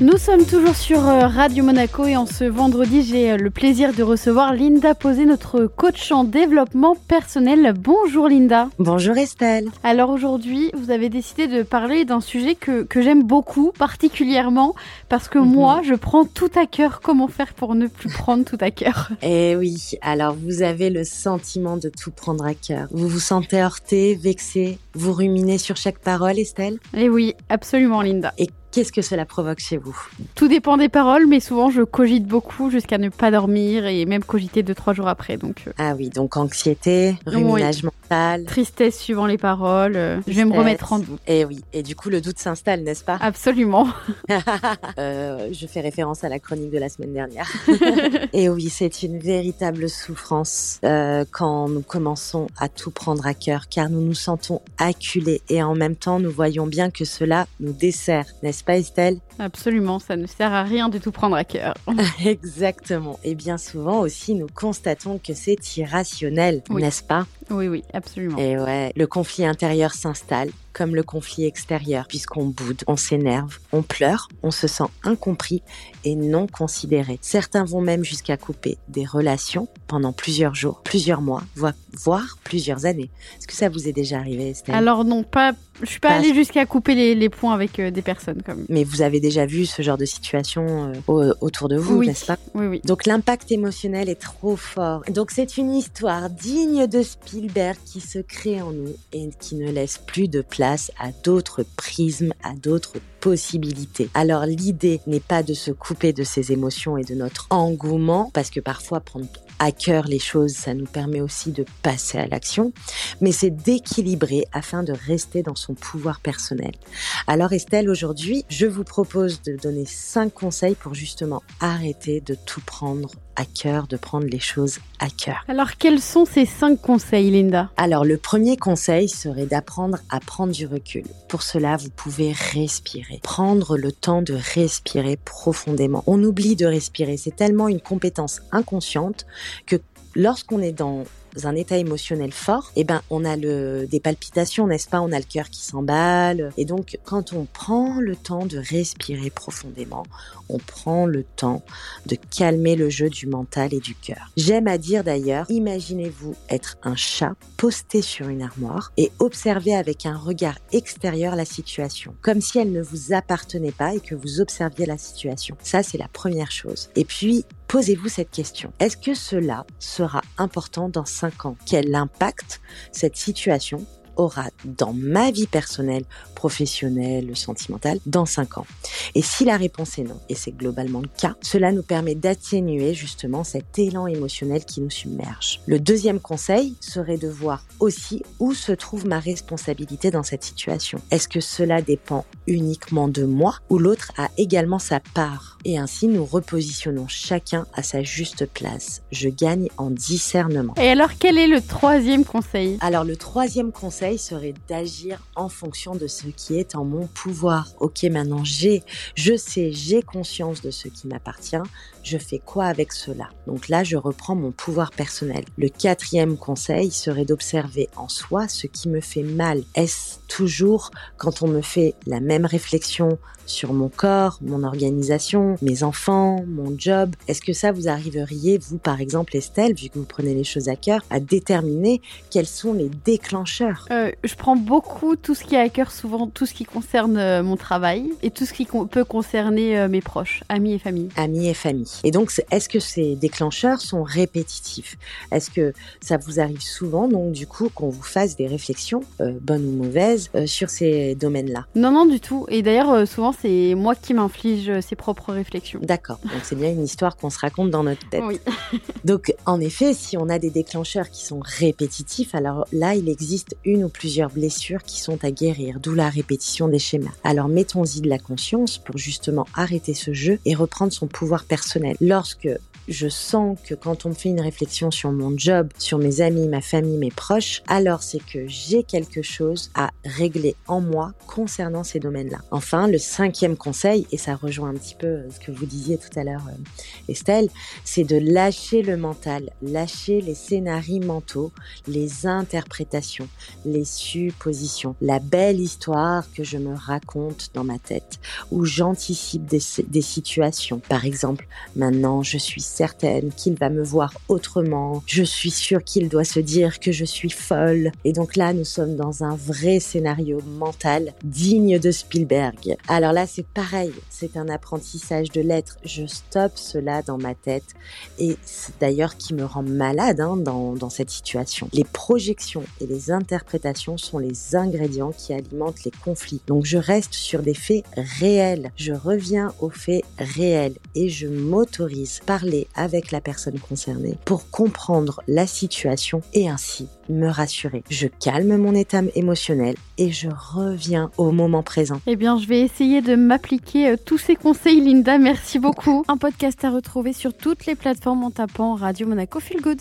Nous sommes toujours sur euh, Radio Monaco et en ce vendredi, j'ai euh, le plaisir de recevoir Linda Posé, notre coach en développement personnel. Bonjour Linda. Bonjour Estelle. Alors aujourd'hui, vous avez décidé de parler d'un sujet que, que j'aime beaucoup, particulièrement parce que Mhm. moi, je prends tout à cœur. Comment faire pour ne plus prendre tout à cœur Eh oui, alors vous avez le sentiment de tout prendre à cœur. Vous vous sentez heurté, vexé, vous ruminez sur chaque parole Estelle? Et oui, absolument Linda. Et qu'est-ce que cela provoque chez vous? Tout dépend des paroles, mais souvent je cogite beaucoup jusqu'à ne pas dormir et même cogiter deux, trois jours après. Donc euh, Ah oui, donc anxiété, ruminage mental. tristesse suivant les paroles, euh, je vais me remettre en doute. Eh oui, et du coup le doute s'installe, n'est-ce pas? Absolument. Euh, Je fais référence à la chronique de la semaine dernière. Et oui, c'est une véritable souffrance quand nous commençons à tout prendre à cœur, car nous nous sentons acculés et en même temps nous voyons bien que cela nous dessert, n'est-ce pas Estelle Absolument, ça ne sert à rien de tout prendre à cœur. Exactement. Et bien souvent aussi nous constatons que c'est irrationnel, Oui. n'est-ce pas? Oui, oui, absolument. Et ouais, le conflit intérieur s'installe comme le conflit extérieur, puisqu'on boude, on s'énerve, on pleure, on se sent incompris et non considéré. Certains vont même jusqu'à couper des relations pendant plusieurs jours, plusieurs mois, voire, plusieurs années. Est-ce que ça vous est déjà arrivé, Estelle? Alors non, pas, je suis pas Pas- allée jusqu'à couper les, les points avec euh, des personnes comme. Mais vous avez déjà vu ce genre de situation euh, au- autour de vous, Oui. n'est-ce pas? Oui, oui. Donc l'impact émotionnel est trop fort. Donc c'est une histoire digne de Spielberg qui se crée en nous et qui ne laisse plus de place à d'autres prismes, à d'autres possibilités. Alors l'idée n'est pas de se couper de ses émotions et de notre engouement, parce que parfois prendre à cœur les choses, ça nous permet aussi de passer à l'action, mais c'est d'équilibrer afin de rester dans son pouvoir personnel. Alors Estelle, aujourd'hui, je vous propose de donner cinq conseils pour justement arrêter de tout prendre à cœur, de prendre les choses à cœur. Alors quels sont ces cinq conseils, Linda? Alors le premier conseil serait d'apprendre à prendre du recul. Pour cela, vous pouvez respirer, prendre le temps de respirer profondément. On oublie de respirer, c'est tellement une compétence inconsciente que lorsqu'on est dans un état émotionnel fort, eh ben on a le des palpitations, n'est-ce pas? On a le cœur qui s'emballe et donc quand on prend le temps de respirer profondément, on prend le temps de calmer le jeu du mental et du cœur. J'aime à dire d'ailleurs, imaginez-vous être un chat posté sur une armoire et observer avec un regard extérieur la situation, comme si elle ne vous appartenait pas et que vous observiez la situation. Ça, c'est la première chose. Et puis, posez-vous cette question. Est-ce que cela sera important dans 5 ans? Quel impact cette situation aura dans ma vie personnelle, professionnelle, sentimentale, dans 5 ans Et si la réponse est non, et c'est globalement le cas, cela nous permet d'atténuer justement cet élan émotionnel qui nous submerge. Le deuxième conseil serait de voir aussi où se trouve ma responsabilité dans cette situation. Est-ce que cela dépend uniquement de moi ou l'autre a également sa part? Et ainsi nous repositionnons chacun à sa juste place. Je gagne en discernement. Et alors quel est le troisième conseil? Alors le troisième conseil serait d'agir en fonction de ce qui est en mon pouvoir. Ok, maintenant j'ai, je sais, j'ai conscience de ce qui m'appartient. Je fais quoi avec cela? Donc là, je reprends mon pouvoir personnel. Le quatrième conseil serait d'observer en soi ce qui me fait mal. Est-ce toujours quand on me fait la même réflexion sur mon corps, mon organisation, mes enfants, mon job? Est-ce que ça vous arriveriez, vous par exemple Estelle, vu que vous prenez les choses à cœur, à déterminer quels sont les déclencheurs? Euh, Je prends beaucoup tout ce qui est à cœur, souvent tout ce qui concerne euh, mon travail et tout ce qui con- peut concerner euh, mes proches, amis et famille. amis et famille. Et donc, est-ce que ces déclencheurs sont répétitifs? Est-ce que ça vous arrive souvent, donc du coup, qu'on vous fasse des réflexions, euh, bonnes ou mauvaises, euh, sur ces domaines-là? Non, non, du tout. Et d'ailleurs, souvent, c'est moi qui m'inflige ses propres réflexions. D'accord. Donc, c'est bien une histoire qu'on se raconte dans notre tête. Oui. Donc, en effet, si on a des déclencheurs qui sont répétitifs, alors là, il existe une ou plusieurs blessures qui sont à guérir, d'où la répétition des schémas. Alors, mettons-y de la conscience pour justement arrêter ce jeu et reprendre son pouvoir personnel. Lorsque je sens que quand on me fait une réflexion sur mon job, sur mes amis, ma famille, mes proches, alors c'est que j'ai quelque chose à régler en moi concernant ces domaines-là. Enfin, le cinquième conseil, et ça rejoint un petit peu ce que vous disiez tout à l'heure, euh, Estelle, c'est de lâcher le mental, lâcher les scénarios mentaux, les interprétations, les suppositions, la belle histoire que je me raconte dans ma tête, où j'anticipe des situations. Par exemple, maintenant je suis certaine qu'il va me voir autrement, je suis sûre qu'il doit se dire que je suis folle. Et donc là, nous sommes dans un vrai scénario mental digne de Spielberg. Alors là, c'est pareil, c'est un apprentissage de l'être. Je stoppe cela dans ma tête et c'est d'ailleurs qui me rend malade hein, dans, dans cette situation. Les projections et les interprétations sont les ingrédients qui alimentent les conflits. Donc je reste sur des faits réels. Je reviens aux faits réels et je m'autorise parler avec la personne concernée pour comprendre la situation et ainsi me rassurer. Je calme mon état émotionnel et je reviens au moment présent. Eh bien, je vais essayer de m'appliquer euh, tous ces conseils, Linda. Merci beaucoup. Un podcast à retrouver sur toutes les plateformes en tapant Radio Monaco Feel Good.